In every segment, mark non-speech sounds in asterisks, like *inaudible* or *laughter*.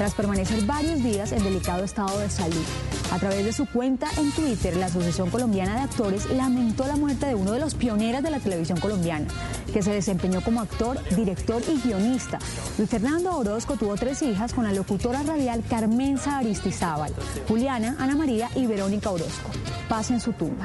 Tras permanecer varios días en delicado estado de salud, a través de su cuenta en Twitter, la Asociación Colombiana de Actores lamentó la muerte de uno de los pioneros de la televisión colombiana, que se desempeñó como actor, director y guionista. Luis Fernando Orozco tuvo tres hijas con la locutora radial Carmenza Aristizábal, Juliana, Ana María y Verónica Orozco. Paz en su tumba.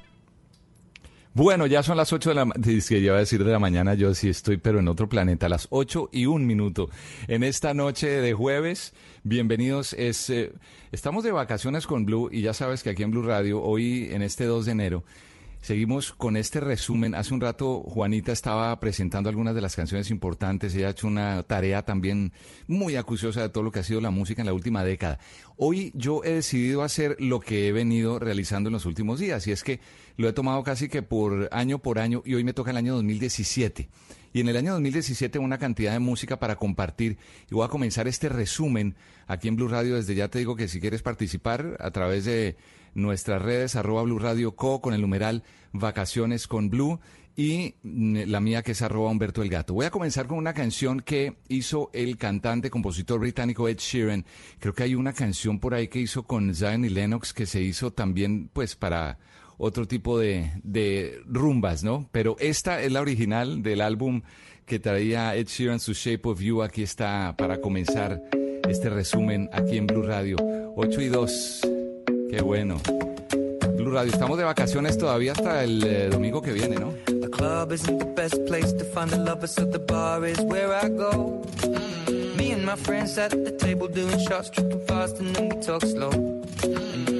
Bueno, ya son las 8 de la mañana, que iba a decir de la mañana, yo sí estoy, pero en otro planeta, las 8 y un minuto. En esta noche de jueves, bienvenidos. Es, eh, estamos de vacaciones con Blue y ya sabes que aquí en Blue Radio, hoy en este 2 de enero, Seguimos con este resumen. Hace un rato Juanita estaba presentando algunas de las canciones importantes. Ella ha hecho una tarea también muy acuciosa de todo lo que ha sido la música en la última década. Hoy yo he decidido hacer lo que he venido realizando en los últimos días y es que lo he tomado casi que por año por año y hoy me toca el año 2017. Y en el año 2017 una cantidad de música para compartir y voy a comenzar este resumen aquí en Blue Radio. Desde ya te digo que si quieres participar a través de nuestras redes, arroba Blue Radio Co con el numeral Vacaciones con Blue y mm, la mía que es arroba Humberto el Gato. Voy a comenzar con una canción que hizo el cantante, compositor británico Ed Sheeran. Creo que hay una canción por ahí que hizo con Zion y Lennox que se hizo también pues para otro tipo de, de rumbas, ¿no? Pero esta es la original del álbum que traía Ed Sheeran, su Shape of You. Aquí está para comenzar este resumen aquí en Blue Radio. 8 y 2. Qué bueno. Blue Radio, estamos de vacaciones todavía hasta el eh, domingo que viene, ¿no? The club isn't the best place to find the lovers, so the bar is where I go. Me and my friends at the table doing shots, tripping fast, and then we talk slow.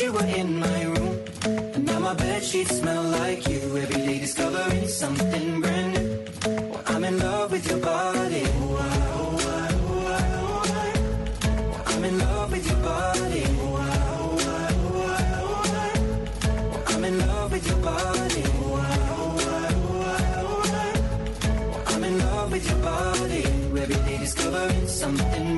you were in my room. And now my bed sheets smell like you. Every day discovering something brand new. Well, I'm in love with your body. Oh, I, oh, I, oh, I, oh, I. Well, I'm in love with your body. Oh, I, oh, I, oh, I, oh, I. Well, I'm in love with your body. Oh, I, oh, I, oh, I, oh, I. Well, I'm in love with your body. Every day discovering something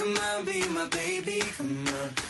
Come on, be my baby. Come on.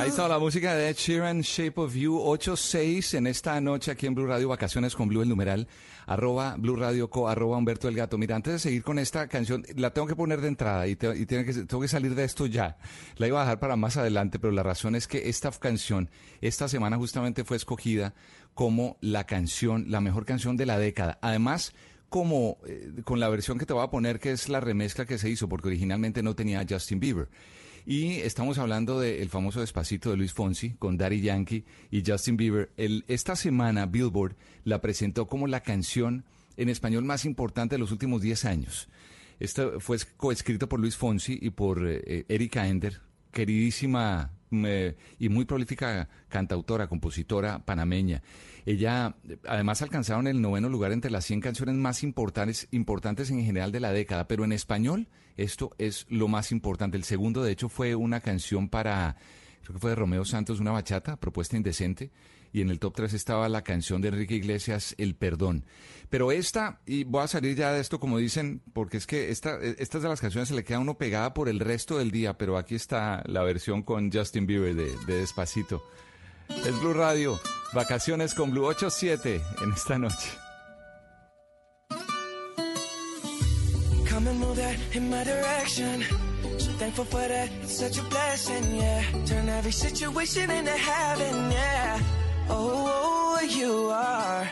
Ahí está la música de Ed Sheeran, Shape of You, 8-6 en esta noche aquí en Blue Radio, Vacaciones con Blue, el numeral, arroba Blue Radio Co, arroba Humberto el Gato. Mira, antes de seguir con esta canción, la tengo que poner de entrada y, tiene que, tengo que salir de esto ya. La iba a dejar para más adelante, pero la razón es que esta canción, esta semana justamente fue escogida como la canción, la mejor canción de la década. Además, como eh, con la versión que te voy a poner, que es la remezcla que se hizo, porque originalmente no tenía Justin Bieber. Y estamos hablando del famoso Despacito de Luis Fonsi con Daddy Yankee y Justin Bieber. El, esta semana Billboard la presentó como la canción en español más importante de los últimos 10 años. Esto fue coescrito por Luis Fonsi y por eh, Erika Ender, queridísima eh, y muy prolífica cantautora, compositora panameña. Ella, además, alcanzaron el noveno lugar entre las 100 canciones más importantes, importantes en general de la década, pero en español esto es lo más importante. El segundo, de hecho, fue una canción para, creo que fue de Romeo Santos, una bachata, propuesta indecente, y en el top 3 estaba la canción de Enrique Iglesias, El Perdón. Pero esta, y voy a salir ya de esto como dicen, porque es que esta, estas de las canciones se le queda uno pegada por el resto del día, pero aquí está la versión con Justin Bieber de, de Despacito. Es Blue Radio, vacaciones con Blue 87 en esta noche. In my direction. So thankful for that, it's such a blessing, yeah. Turn every situation into heaven, yeah. Oh, you are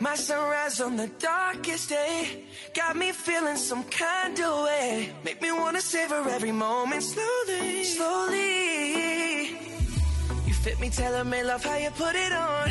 my sunrise on the darkest day. Got me feeling some kind of way. Make me wanna savor every moment slowly, slowly. You fit me, tailor me, love how you put it on.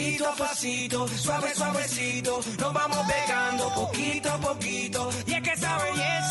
pasito a pasito, suave, suavecito, nos vamos pegando poquito a poquito. Y es que esa belleza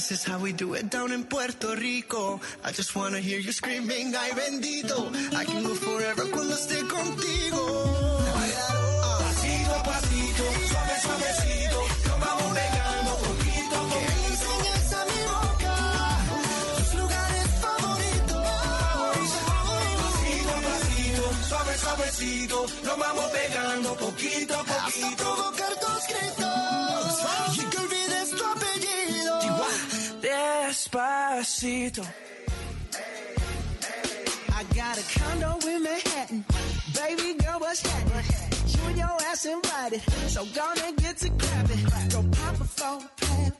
This is how we do it down in Puerto Rico. I just wanna hear you screaming, ay bendito. I can go forever cuando esté contigo. Pasito a pasito, suave, suavecito, nos vamos pegando poquito a boca tus lugares favoritos. Pasito a pasito, suave, suavecito, nos vamos pegando poquito a Hasta poquito. provocar tus gritos. Despacito. I got a condo in Manhattan. Baby girl, what's happening? You and your ass invited. So gonna get to clapping. Go pop a plan. Pop,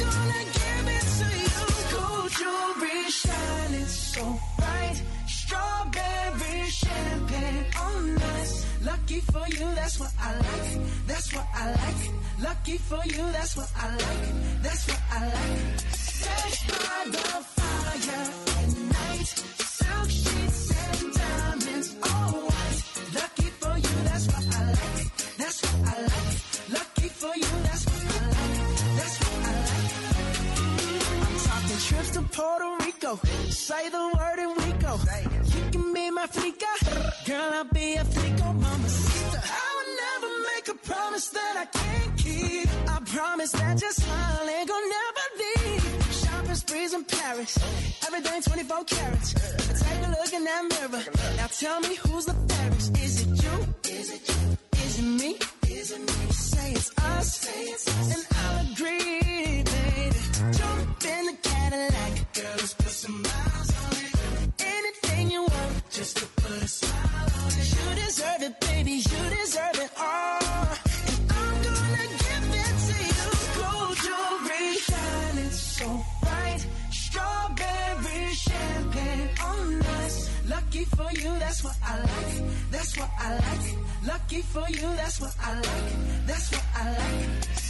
Gonna give it to you. Gold jewelry shining so bright. Strawberry champagne oh, on us. Lucky for you, that's what I like. That's what I like. Lucky for you, that's what I like. That's what I like. Set by the fire at night. Silk sheets and diamonds, all white. Lucky for you, that's what I like. That's what I like. Lucky for you, Puerto Rico. Say the word and we go. You can be my flica. Girl, I'll be a flico, mama. I would never make a promise that I can't keep. I promise that your smile ain't gonna never leave. Shopping sprees in Paris. Everything 24 carats. Take a look in that mirror. Now tell me who's the fairest. Is it you? Is it you? Is it me? Is it me? Say it's us. Say it's us. And I'll agree, baby. Jump in the Cadillac. Girl, let's put some miles on it. Anything you want, just to put a smile on it. You deserve it, baby. You deserve it all. And I'm gonna give it to you. Gold jewelry shining so bright. Strawberry champagne oh, on us. Lucky for you, that's what I like. That's what I like. Lucky for you, that's what I like. That's what I like.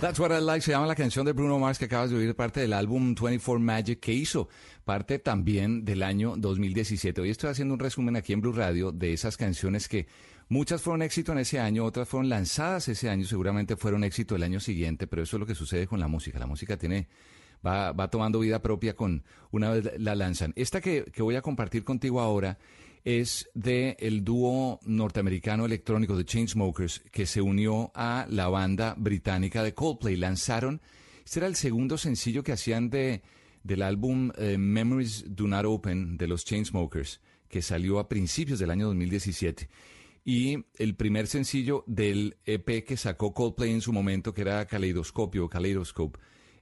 that's what I like. Se llama la canción de Bruno Mars que acabas de oír, parte del álbum 24 Magic que hizo, parte también del año 2017. Hoy estoy haciendo un resumen aquí en Blue Radio de esas canciones que muchas fueron éxito en ese año, otras fueron lanzadas ese año, seguramente fueron éxito el año siguiente, pero eso es lo que sucede con la música. La música tiene va, va tomando vida propia con una vez la lanzan. Esta que, que voy a compartir contigo ahora es de el dúo norteamericano electrónico de Chainsmokers que se unió a la banda británica de Coldplay. Lanzaron, este era el segundo sencillo que hacían de, del álbum eh, Memories Do Not Open de los Chainsmokers, que salió a principios del año 2017. Y el primer sencillo del EP que sacó Coldplay en su momento, que era Kaleidoscopio, Kaleidoscope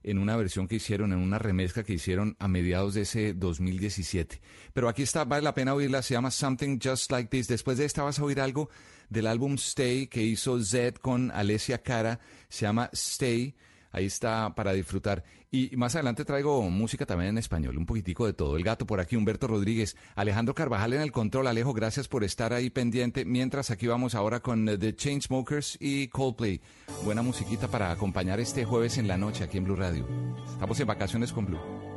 en una versión que hicieron, en una remezcla que hicieron a mediados de ese 2017. Pero aquí está, vale la pena oírla, se llama Something Just Like This. Después de esta vas a oír algo del álbum Stay que hizo Zed con Alessia Cara, se llama Stay. Ahí está para disfrutar. Y más adelante traigo música también en español, un poquitico de todo. El gato por aquí, Humberto Rodríguez, Alejandro Carvajal en el control. Alejo, gracias por estar ahí pendiente. Mientras aquí vamos ahora con eh, The Chainsmokers y Coldplay. Buena musiquita para acompañar este jueves en la noche aquí en Blue Radio. Estamos en vacaciones con Blue.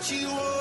Where'd you wanna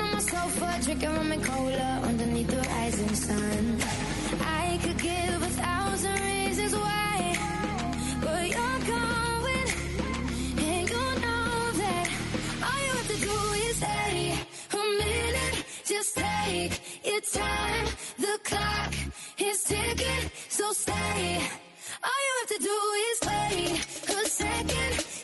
on my sofa, drinking rum and cola underneath the rising sun. All you have to do is edit a minute, just take your time. The clock is ticking, so stay All you have to do is edit a minute.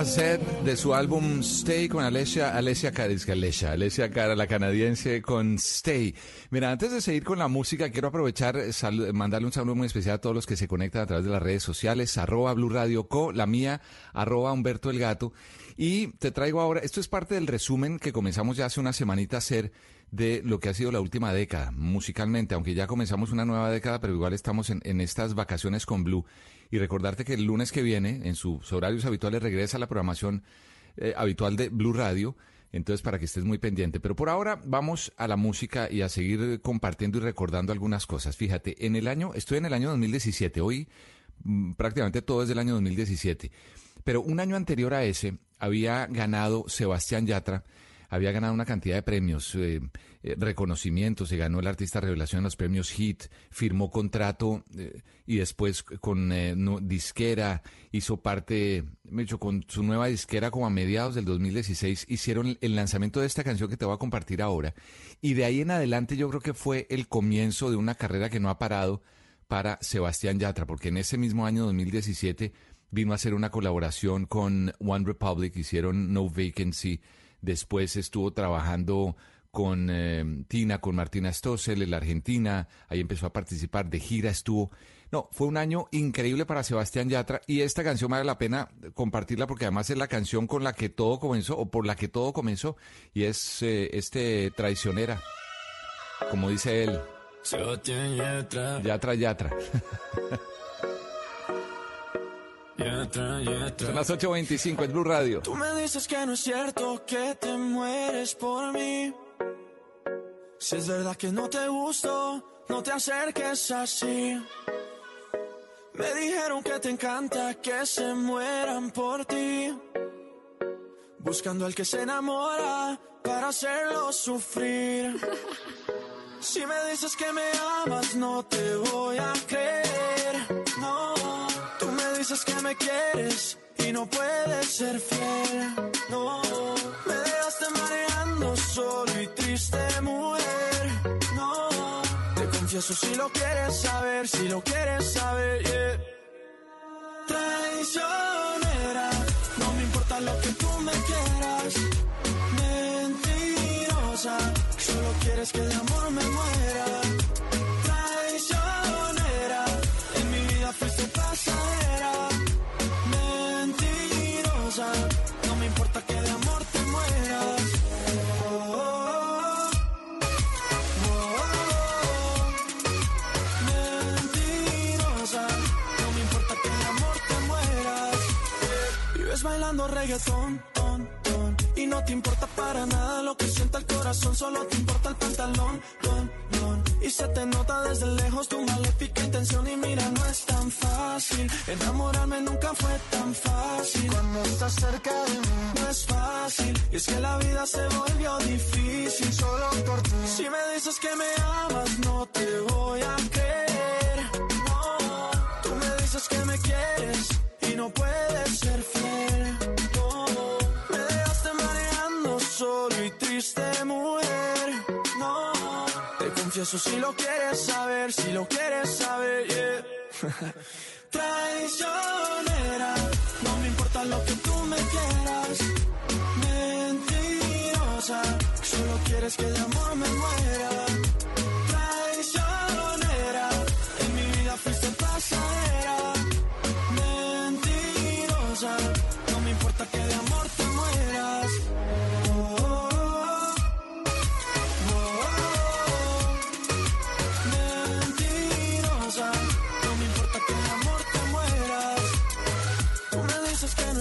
De su álbum Stay con Alessia, Alessia Cara, es que Cara, la canadiense con Stay. Mira, antes de seguir con la música, quiero aprovechar, sal- mandarle un saludo muy especial a todos los que se conectan a través de las redes sociales, arroba Blue Radio Co, la mía, arroba Humberto el Gato. Y te traigo ahora, esto es parte del resumen que comenzamos ya hace una semanita a hacer de lo que ha sido la última década, musicalmente, aunque ya comenzamos una nueva década, pero igual estamos en, en estas vacaciones con Blue. Y recordarte que el lunes que viene, en sus horarios habituales, regresa la programación eh, habitual de Blue Radio. Entonces, para que estés muy pendiente. Pero por ahora vamos a la música y a seguir compartiendo y recordando algunas cosas. Fíjate, en el año, estoy en el año 2017. Hoy mm, prácticamente todo es del año 2017. Pero un año anterior a ese había ganado Sebastián Yatra, había ganado una cantidad de premios, eh, eh, reconocimientos, se ganó el artista revelación en los premios Hit, firmó contrato eh, y después con eh, disquera, hizo parte, me hecho con su nueva disquera como a mediados del 2016, hicieron el lanzamiento de esta canción que te voy a compartir ahora. Y de ahí en adelante yo creo que fue el comienzo de una carrera que no ha parado para Sebastián Yatra, porque en ese mismo año 2017 vino a hacer una colaboración con One Republic, hicieron No Vacancy, después estuvo trabajando con eh, Tina, con Martina Stossel en la Argentina, ahí empezó a participar de gira, estuvo... No, fue un año increíble para Sebastián Yatra y esta canción vale la pena compartirla porque además es la canción con la que todo comenzó o por la que todo comenzó y es eh, este traicionera, como dice él. Yatra, Yatra. *laughs* Son las 8.25 en Blue Radio. Tú me dices que no es cierto que te mueres por mí. Si es verdad que no te gusto, no te acerques así. Me dijeron que te encanta que se mueran por ti. Buscando al que se enamora para hacerlo sufrir. Si me dices que me amas, no te voy a creer. Dices que me quieres y no puedes ser fiel. No, me dejaste mareando solo y triste, mujer. No, te confieso si lo quieres saber, si lo quieres saber, yeah. Traicionera, no me importa lo que tú me quieras. Mentirosa, solo quieres que de amor me muera. Que de amor te mueras. Mentirosa, no me importa que de amor te mueras. Vives bailando reggaetón, ton, ton, y no te importa para nada lo que sienta el corazón, solo te importa el pantalón. Y se te nota desde lejos tu maléfica intención y mira, no es tan fácil. Enamorarme nunca fue tan fácil. Cuando estás cerca de mí, no es fácil. Y es que la vida se volvió difícil solo por. Si me dices que me amas, no te voy a creer. No, tú me dices que me quieres y no puedes ser fiel. No, me dejaste mareando solo y triste, mujer. Confieso si lo quieres saber, si lo quieres saber, yeah. *laughs* Traicionera, no me importa lo que tú me quieras. Mentirosa, solo quieres que de amor me muera.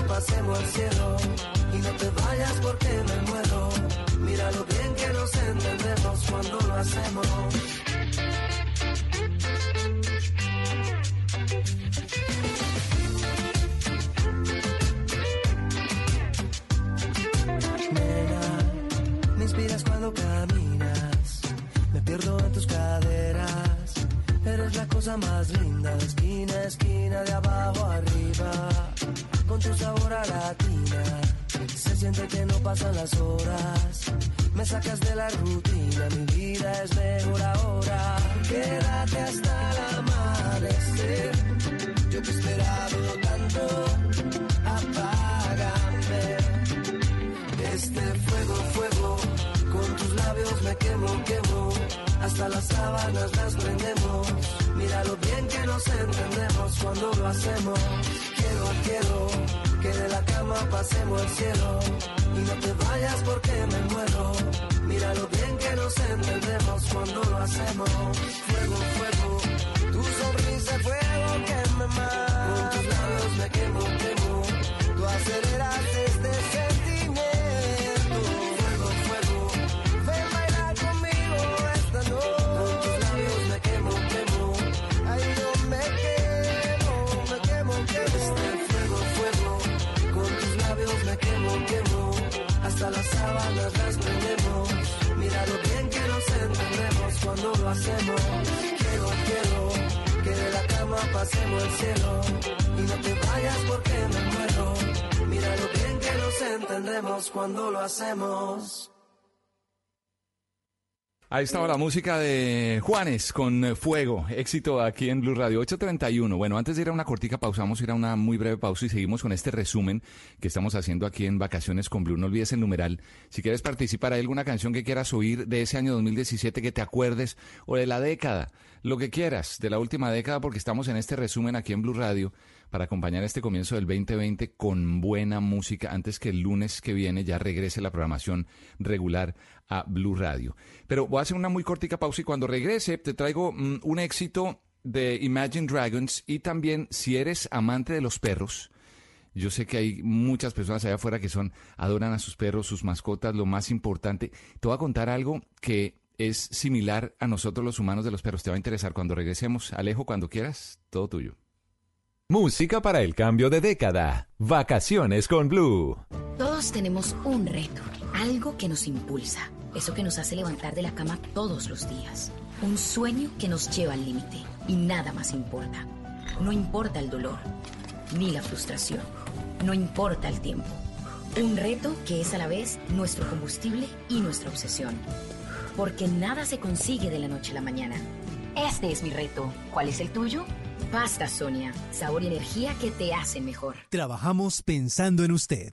Pasemos al cielo. Y no te vayas porque me muero. Mira lo bien que nos entendemos cuando lo hacemos. Nena, me inspiras cuando caminas, me pierdo en tus caderas. Eres la cosa más linda, de esquina a esquina, de abajo arriba. Tu sabor a latina. Se siente que no pasan las horas. Me sacas de la rutina, mi vida es mejor ahora. Quédate hasta el amanecer. Yo te he esperado tanto. Apágame. Este fuego, fuego. Con tus labios me quemo, quemo. Hasta las sábanas las prendemos. Mira lo bien que nos entendemos cuando lo hacemos. Quiero, que de la cama pasemos el cielo. Y no te vayas porque me muero. Mira lo bien que nos entendemos cuando lo hacemos. Fuego, fuego. Tu sonrisa, fuego que me mata. Con tus labios me quemo, quemo. Tú aceleras este sentimiento. Hasta las sábanas las prendemos. Mira lo bien que nos entendemos cuando lo hacemos. Quiero, quiero que de la cama pasemos el cielo. Y no te vayas porque me muero. Mira lo bien que nos entendemos cuando lo hacemos. Ahí estaba la música de Juanes con Fuego, éxito aquí en Blue Radio 831. Bueno, antes de ir a una cortica pausa, vamos ir a una muy breve pausa y seguimos con este resumen que estamos haciendo aquí en Vacaciones con Blue. No olvides el numeral. Si quieres participar, hay alguna canción que quieras oír de ese año 2017 que te acuerdes o de la década, lo que quieras, de la última década, porque estamos en este resumen aquí en Blue Radio para acompañar este comienzo del 2020 con buena música antes que el lunes que viene ya regrese la programación regular a Blue Radio. Pero voy a hacer una muy cortica pausa y cuando regrese te traigo mm, un éxito de Imagine Dragons y también si eres amante de los perros. Yo sé que hay muchas personas allá afuera que son adoran a sus perros, sus mascotas, lo más importante. Te voy a contar algo que es similar a nosotros los humanos de los perros. Te va a interesar cuando regresemos. Alejo, cuando quieras, todo tuyo. Música para el cambio de década. Vacaciones con Blue. Todos tenemos un reto, algo que nos impulsa, eso que nos hace levantar de la cama todos los días, un sueño que nos lleva al límite y nada más importa. No importa el dolor, ni la frustración, no importa el tiempo. Un reto que es a la vez nuestro combustible y nuestra obsesión. Porque nada se consigue de la noche a la mañana. Este es mi reto. ¿Cuál es el tuyo? Pasta Sonia, sabor y energía que te hacen mejor. Trabajamos pensando en usted.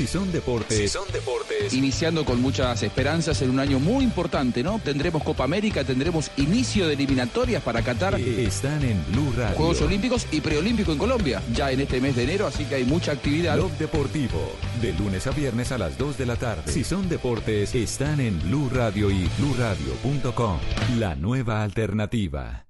Si son deportes. Si son deportes. Iniciando con muchas esperanzas en un año muy importante, ¿no? Tendremos Copa América, tendremos inicio de eliminatorias para Qatar. Están en Blue Radio. Juegos Olímpicos y Preolímpico en Colombia, ya en este mes de enero, así que hay mucha actividad. Blog Deportivo, de lunes a viernes a las 2 de la tarde. Si son deportes, están en Blue Radio y bluradio.com. La nueva alternativa.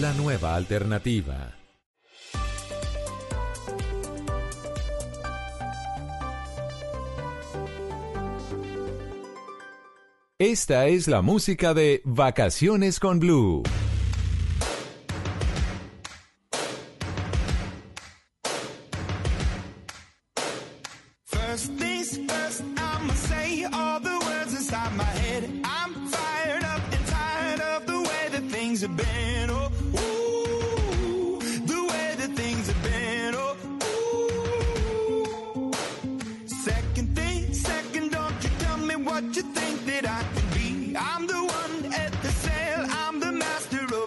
La nueva alternativa. Esta es la música de Vacaciones con Blue.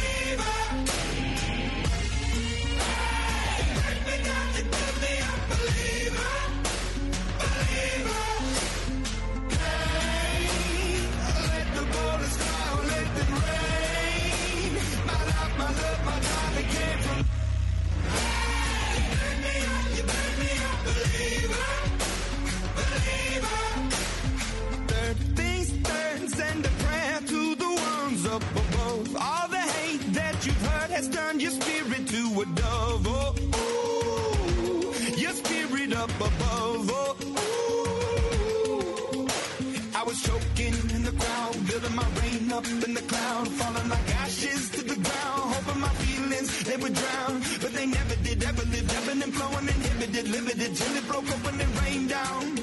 Believer inhibited, limited till it broke open and rained down.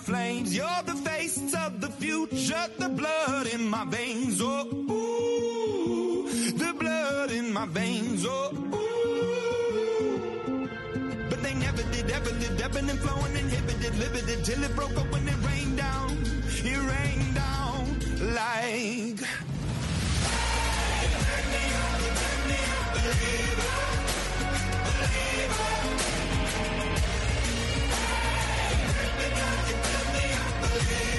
Flames. You're the face of the future, the blood in my veins. Oh, ooh, the blood in my veins. Oh, ooh. But they never did, ever lived, ebbing and flowing, inhibited, limited, till it broke up when it rained down. It rained down like. Believer again.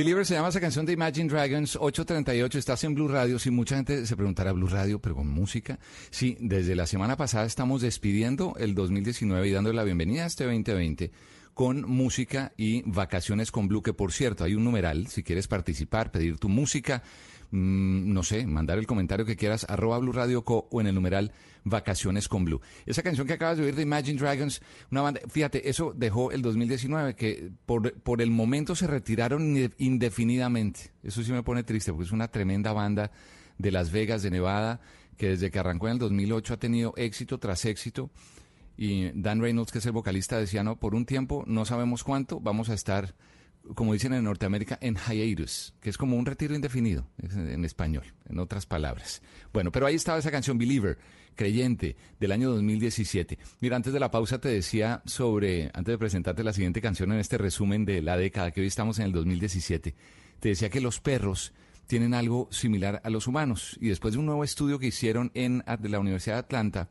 Se llama esa canción de Imagine Dragons 838, estás en Blue Radio. Si mucha gente se preguntará Blue Radio, pero con música. Sí, desde la semana pasada estamos despidiendo el 2019 y dándole la bienvenida a este 2020 con música y vacaciones con Blue, que por cierto, hay un numeral, si quieres participar, pedir tu música, mm, no sé, mandar el comentario que quieras, arroba Blue Radio Co o en el numeral Vacaciones con Blue. Esa canción que acabas de oír de Imagine Dragons, una banda, fíjate, eso dejó el 2019, que por, por el momento se retiraron inde- indefinidamente. Eso sí me pone triste, porque es una tremenda banda de Las Vegas, de Nevada, que desde que arrancó en el 2008 ha tenido éxito tras éxito. Y Dan Reynolds, que es el vocalista, decía, no, por un tiempo, no sabemos cuánto, vamos a estar, como dicen en Norteamérica, en hiatus, que es como un retiro indefinido, en español, en otras palabras. Bueno, pero ahí estaba esa canción Believer, creyente, del año 2017. Mira, antes de la pausa te decía sobre, antes de presentarte la siguiente canción en este resumen de la década, que hoy estamos en el 2017, te decía que los perros tienen algo similar a los humanos. Y después de un nuevo estudio que hicieron en de la Universidad de Atlanta,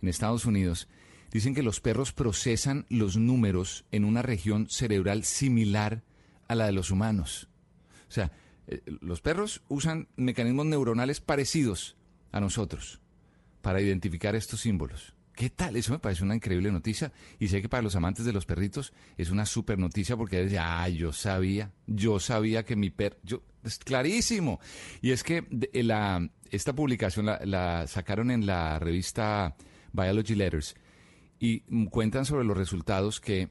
en Estados Unidos, dicen que los perros procesan los números en una región cerebral similar a la de los humanos. O sea, eh, los perros usan mecanismos neuronales parecidos a nosotros para identificar estos símbolos. ¿Qué tal? Eso me parece una increíble noticia y sé que para los amantes de los perritos es una super noticia porque es, ah, yo sabía, yo sabía que mi perro, yo, es clarísimo. Y es que eh, la, esta publicación la sacaron en la revista Biology Letters y cuentan sobre los resultados que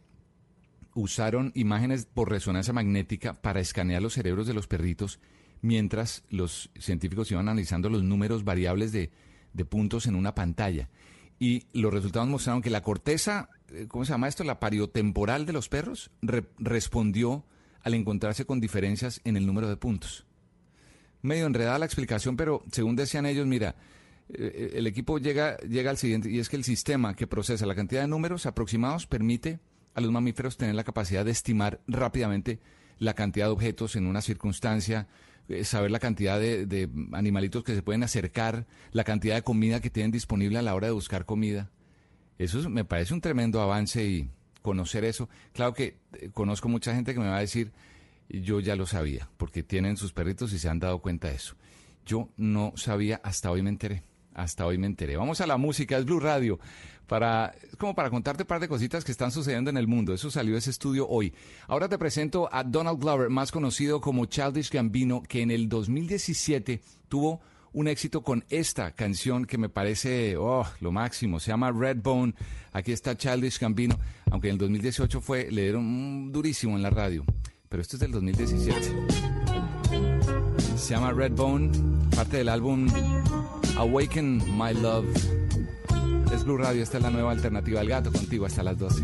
usaron imágenes por resonancia magnética para escanear los cerebros de los perritos mientras los científicos iban analizando los números variables de, de puntos en una pantalla. Y los resultados mostraron que la corteza, eh, ¿cómo se llama esto? La pariotemporal de los perros re- respondió al encontrarse con diferencias en el número de puntos. Medio enredada la explicación, pero según decían ellos, mira, eh, el equipo llega, llega al siguiente, y es que el sistema que procesa la cantidad de números aproximados permite a los mamíferos tener la capacidad de estimar rápidamente la cantidad de objetos en una circunstancia, eh, saber la cantidad de, animalitos que se pueden acercar, la cantidad de comida que tienen disponible a la hora de buscar comida. Eso es- me parece un tremendo avance y conocer eso. Claro que eh, conozco mucha gente que me va a decir, yo ya lo sabía, porque tienen sus perritos y se han dado cuenta de eso. Yo no sabía, hasta hoy me enteré. Hasta hoy me enteré. Vamos a la música, es Blue Radio. Para, como para contarte un par de cositas que están sucediendo en el mundo. Eso salió ese estudio hoy. Ahora te presento a Donald Glover, más conocido como Childish Gambino, que en el 2017 tuvo un éxito con esta canción que me parece oh, lo máximo. Se llama Redbone. Aquí está Childish Gambino, aunque en el 2018 fue, le dieron durísimo en la radio. Pero esto es del 2017. Se llama Redbone, parte del álbum Awaken My Love. Es Blue Radio, esta es la nueva alternativa al gato contigo hasta las 12.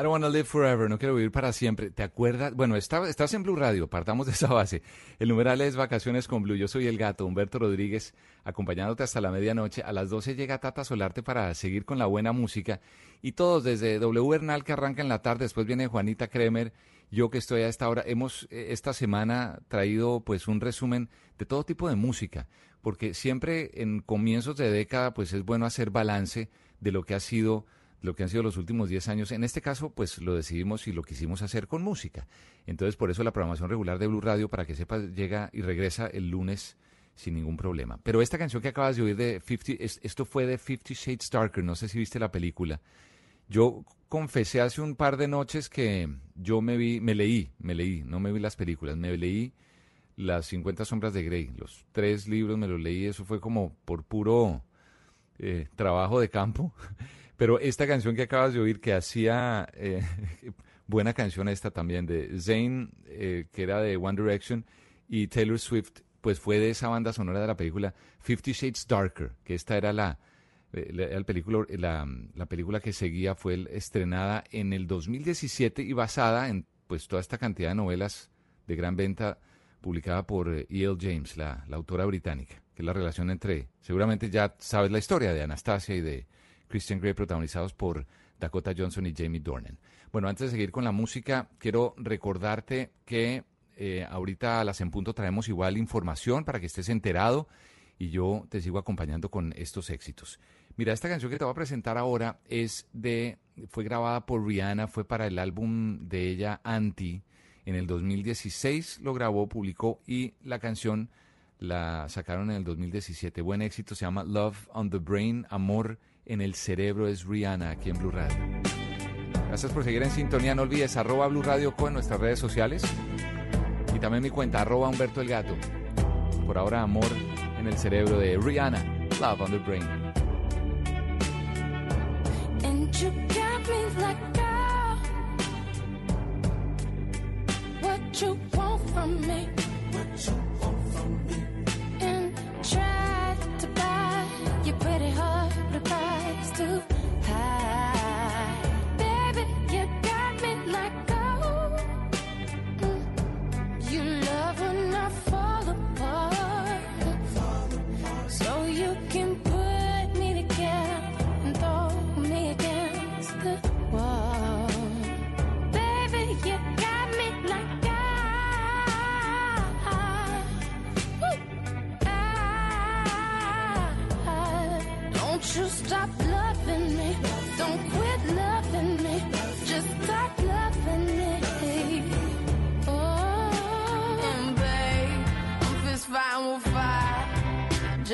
I don't wanna live forever, no quiero vivir para siempre. ¿Te acuerdas? Bueno, está- estás en Blue Radio, partamos de esa base. El numeral es Vacaciones con Blue. Yo soy el gato, Humberto Rodríguez, acompañándote hasta la medianoche. A las 12 llega Tata Solarte para seguir con la buena música. Y todos, desde W Hernal que arranca en la tarde, después viene Juanita Kremer, yo que estoy a esta hora. Hemos eh, esta semana traído pues un resumen de todo tipo de música, porque siempre en comienzos de década pues es bueno hacer balance de lo que ha sido lo que han sido los últimos 10 años. En este caso, pues lo decidimos y lo quisimos hacer con música. Entonces, por eso la programación regular de Blue Radio, para que sepas, llega y regresa el lunes sin ningún problema. Pero esta canción que acabas de oír de 50, es- esto fue de Fifty Shades Darker, no sé si viste la película. Yo confesé hace un par de noches que yo me vi, me leí, me leí, no me vi las películas, me leí las 50 sombras de Grey, los tres libros me los leí, eso fue como por puro eh, trabajo de campo. *laughs* Pero esta canción que acabas de oír, que hacía eh, *laughs* buena canción esta también, de Zayn, eh, que era de One Direction, y Taylor Swift, pues fue de esa banda sonora de la película Fifty Shades Darker, que esta era la, eh, la, el película, la, la película que seguía, fue el- estrenada en el 2017 y basada en pues toda esta cantidad de novelas de gran venta publicada por eh, E.L. James, la, la autora británica, que es la relación entre, seguramente ya sabes la historia de Anastasia y de Christian Grey, protagonizados por Dakota Johnson y Jamie Dornan. Bueno, antes de seguir con la música, quiero recordarte que eh, ahorita a las en punto traemos igual información para que estés enterado y yo te sigo acompañando con estos éxitos. Mira, esta canción que te voy a presentar ahora es de, fue grabada por Rihanna, fue para el álbum de ella Anti. En el 2016 lo grabó, publicó y la canción la sacaron en el 2017. Buen éxito, se llama Love on the Brain, Amor en el Cerebro, es Rihanna aquí en Blue Radio. Gracias por seguir en sintonía, no olvides arroba Blue Radio Co en nuestras redes sociales y también mi cuenta arroba Humberto el Gato. Por ahora, Amor en el Cerebro de Rihanna, Love on the Brain.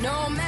No matter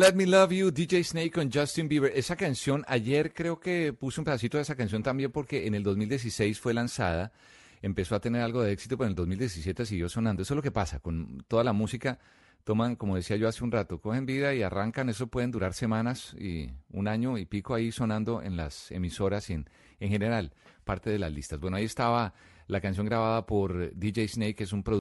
Let Me Love You, DJ Snake con Justin Bieber. Esa canción, ayer creo que puse un pedacito de esa canción también porque en el 2016 fue lanzada, empezó a tener algo de éxito, pero en el 2017 siguió sonando. Eso es lo que pasa con toda la música. Toman, como decía yo hace un rato, cogen vida y arrancan, eso pueden durar semanas y un año y pico ahí sonando en las emisoras y en, en general parte de las listas. Bueno, ahí estaba la canción grabada por DJ Snake, que es un productor.